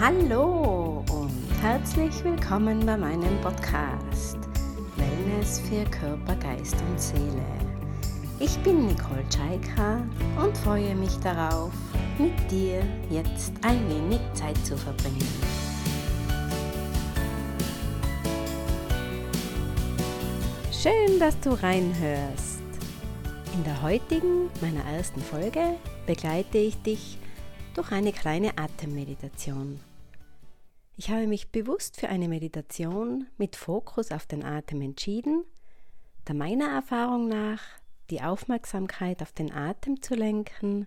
Hallo und herzlich willkommen bei meinem Podcast Wellness für Körper, Geist und Seele. Ich bin Nicole Tschaika und freue mich darauf, mit dir jetzt ein wenig Zeit zu verbringen. Schön, dass du reinhörst. In der heutigen, meiner ersten Folge, begleite ich dich durch eine kleine Atemmeditation. Ich habe mich bewusst für eine Meditation mit Fokus auf den Atem entschieden, da meiner Erfahrung nach die Aufmerksamkeit auf den Atem zu lenken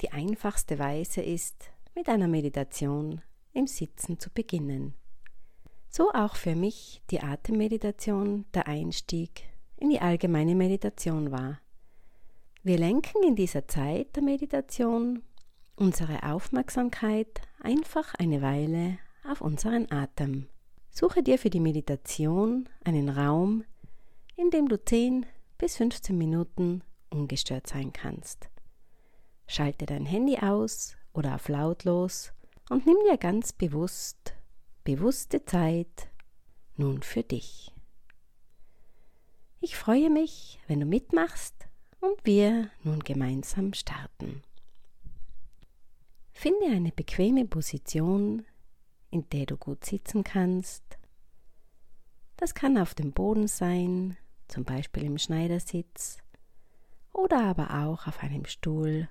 die einfachste Weise ist, mit einer Meditation im Sitzen zu beginnen. So auch für mich die Atemmeditation der Einstieg in die allgemeine Meditation war. Wir lenken in dieser Zeit der Meditation unsere Aufmerksamkeit einfach eine Weile auf unseren Atem. Suche dir für die Meditation einen Raum, in dem du 10 bis 15 Minuten ungestört sein kannst. Schalte dein Handy aus oder auf lautlos und nimm dir ganz bewusst, bewusste Zeit nun für dich. Ich freue mich, wenn du mitmachst und wir nun gemeinsam starten. Finde eine bequeme Position, in der du gut sitzen kannst. Das kann auf dem Boden sein, zum Beispiel im Schneidersitz, oder aber auch auf einem Stuhl,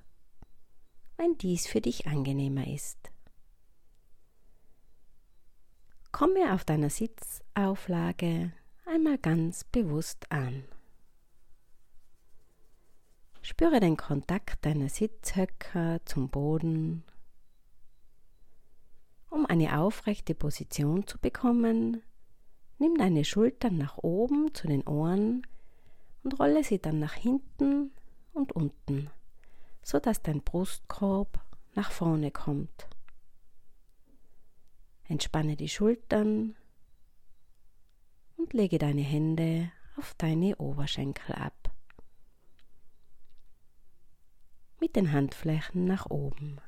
wenn dies für dich angenehmer ist. Komme auf deiner Sitzauflage einmal ganz bewusst an. Spüre den Kontakt deiner Sitzhöcker zum Boden um eine aufrechte Position zu bekommen, nimm deine Schultern nach oben zu den Ohren und rolle sie dann nach hinten und unten, so dass dein Brustkorb nach vorne kommt. Entspanne die Schultern und lege deine Hände auf deine Oberschenkel ab. Mit den Handflächen nach oben.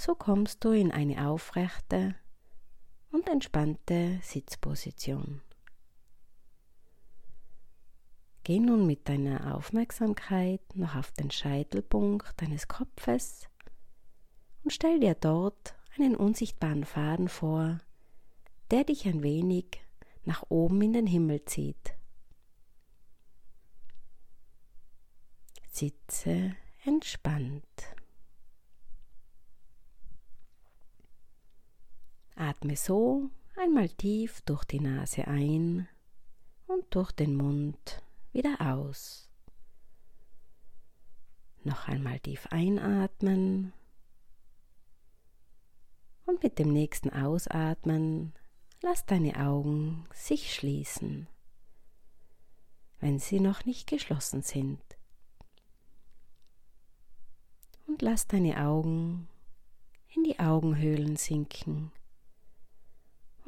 So kommst du in eine aufrechte und entspannte Sitzposition. Geh nun mit deiner Aufmerksamkeit noch auf den Scheitelpunkt deines Kopfes und stell dir dort einen unsichtbaren Faden vor, der dich ein wenig nach oben in den Himmel zieht. Sitze entspannt. Atme so einmal tief durch die Nase ein und durch den Mund wieder aus. Noch einmal tief einatmen und mit dem nächsten Ausatmen lass deine Augen sich schließen, wenn sie noch nicht geschlossen sind. Und lass deine Augen in die Augenhöhlen sinken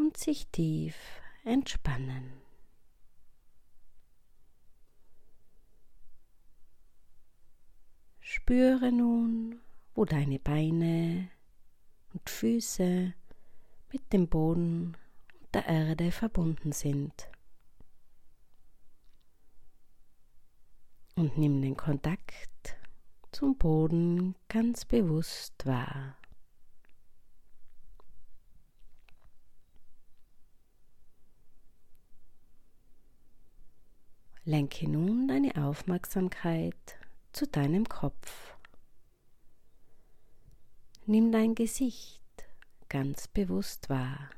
und sich tief entspannen. Spüre nun, wo deine Beine und Füße mit dem Boden und der Erde verbunden sind. Und nimm den Kontakt zum Boden ganz bewusst wahr. Lenke nun deine Aufmerksamkeit zu deinem Kopf. Nimm dein Gesicht ganz bewusst wahr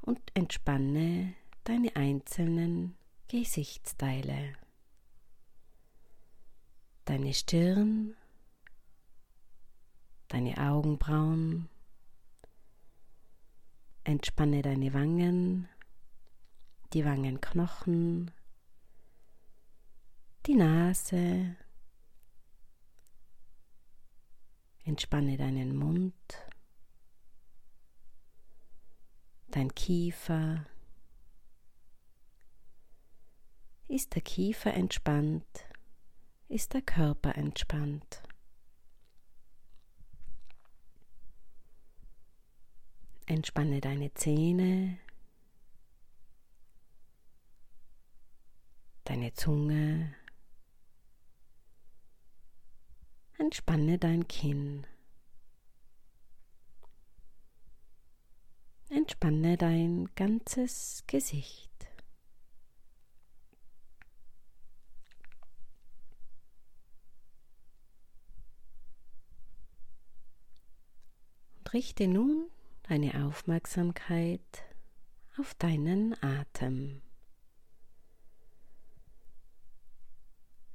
und entspanne deine einzelnen Gesichtsteile. Deine Stirn, deine Augenbrauen, entspanne deine Wangen, die Wangenknochen, die Nase. Entspanne deinen Mund, dein Kiefer. Ist der Kiefer entspannt? Ist der Körper entspannt? Entspanne deine Zähne, deine Zunge, entspanne dein Kinn, entspanne dein ganzes Gesicht. richte nun deine Aufmerksamkeit auf deinen Atem.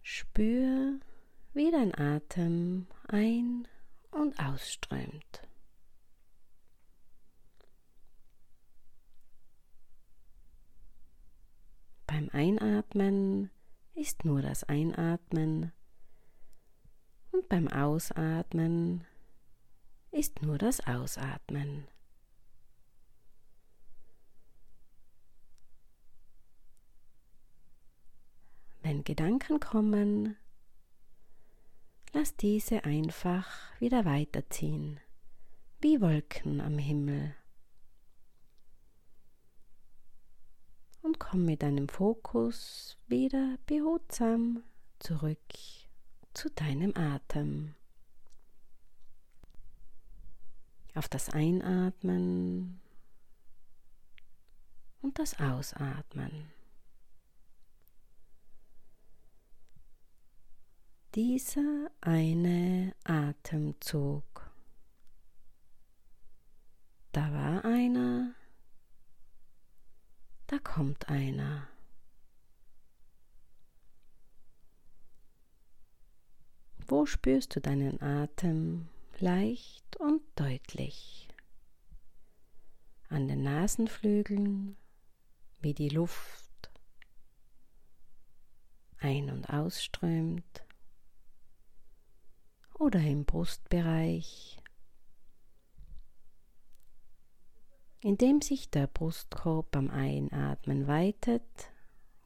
Spür, wie dein Atem ein- und ausströmt. Beim Einatmen ist nur das Einatmen und beim Ausatmen ist nur das Ausatmen. Wenn Gedanken kommen, lass diese einfach wieder weiterziehen, wie Wolken am Himmel. Und komm mit deinem Fokus wieder behutsam zurück zu deinem Atem. auf das Einatmen und das Ausatmen. Dieser eine Atemzug. Da war einer, da kommt einer. Wo spürst du deinen Atem leicht und deutlich. An den Nasenflügeln, wie die Luft ein- und ausströmt, oder im Brustbereich, indem sich der Brustkorb beim Einatmen weitet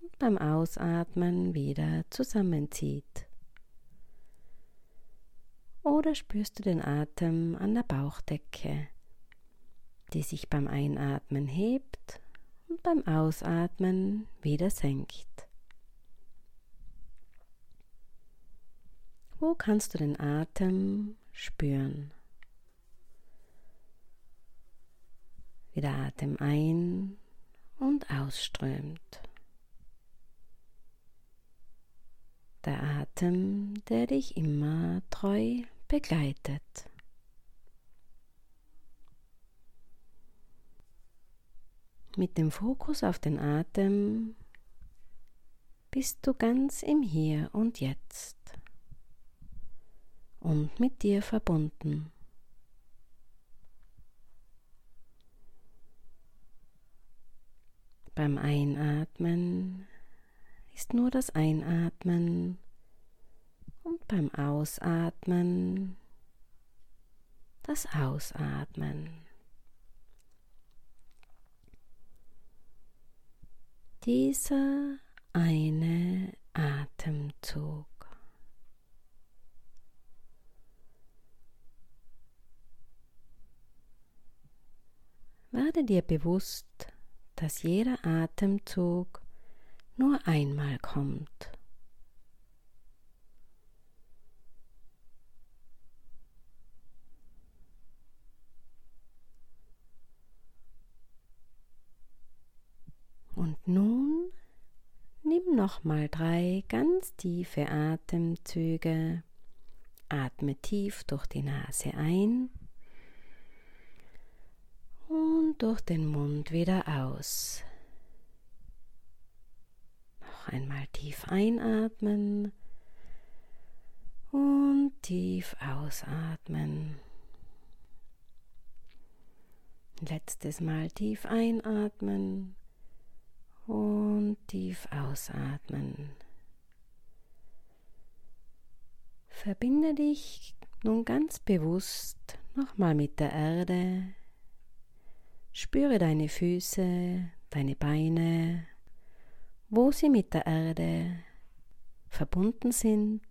und beim Ausatmen wieder zusammenzieht. Oder spürst du den Atem an der Bauchdecke, die sich beim Einatmen hebt und beim Ausatmen wieder senkt? Wo kannst du den Atem spüren? Wie der Atem ein- und ausströmt. Der Atem, der dich immer treu begleitet. Mit dem Fokus auf den Atem bist du ganz im Hier und Jetzt und mit dir verbunden. Beim Einatmen ist nur das Einatmen und beim Ausatmen das Ausatmen. Dieser eine Atemzug. Werde dir bewusst, dass jeder Atemzug nur einmal kommt. Und nun nimm nochmal drei ganz tiefe Atemzüge. Atme tief durch die Nase ein und durch den Mund wieder aus. Noch einmal tief einatmen und tief ausatmen. Letztes Mal tief einatmen und tief ausatmen. Verbinde dich nun ganz bewusst nochmal mit der Erde. Spüre deine Füße, deine Beine, wo sie mit der Erde verbunden sind.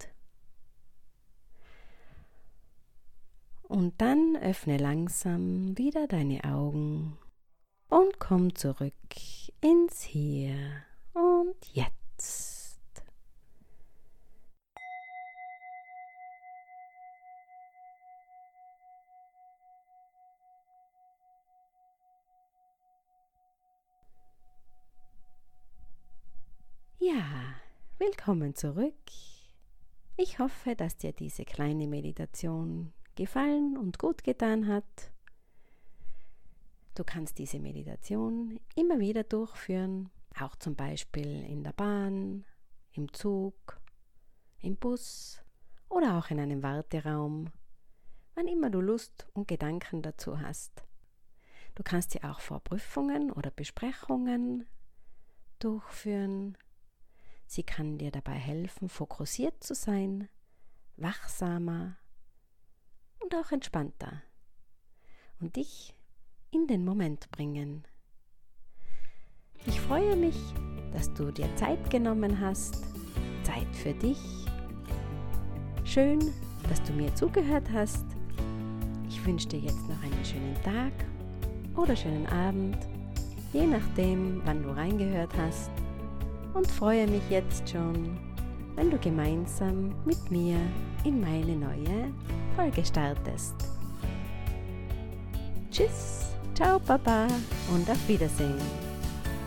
Und dann öffne langsam wieder deine Augen und komm zurück ins Hier und Jetzt. Ja, willkommen zurück. Ich hoffe, dass dir diese kleine Meditation gefallen und gut getan hat. Du kannst diese Meditation immer wieder durchführen, auch zum Beispiel in der Bahn, im Zug, im Bus oder auch in einem Warteraum, wann immer du Lust und Gedanken dazu hast. Du kannst sie auch vor Prüfungen oder Besprechungen durchführen. Sie kann dir dabei helfen, fokussiert zu sein, wachsamer und auch entspannter und dich in den Moment bringen. Ich freue mich, dass du dir Zeit genommen hast, Zeit für dich. Schön, dass du mir zugehört hast. Ich wünsche dir jetzt noch einen schönen Tag oder schönen Abend, je nachdem, wann du reingehört hast. Und freue mich jetzt schon, wenn du gemeinsam mit mir in meine neue Folge startest. Tschüss, ciao Papa und auf Wiedersehen.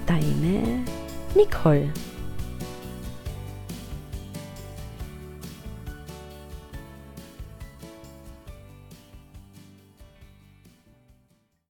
Deine Nicole.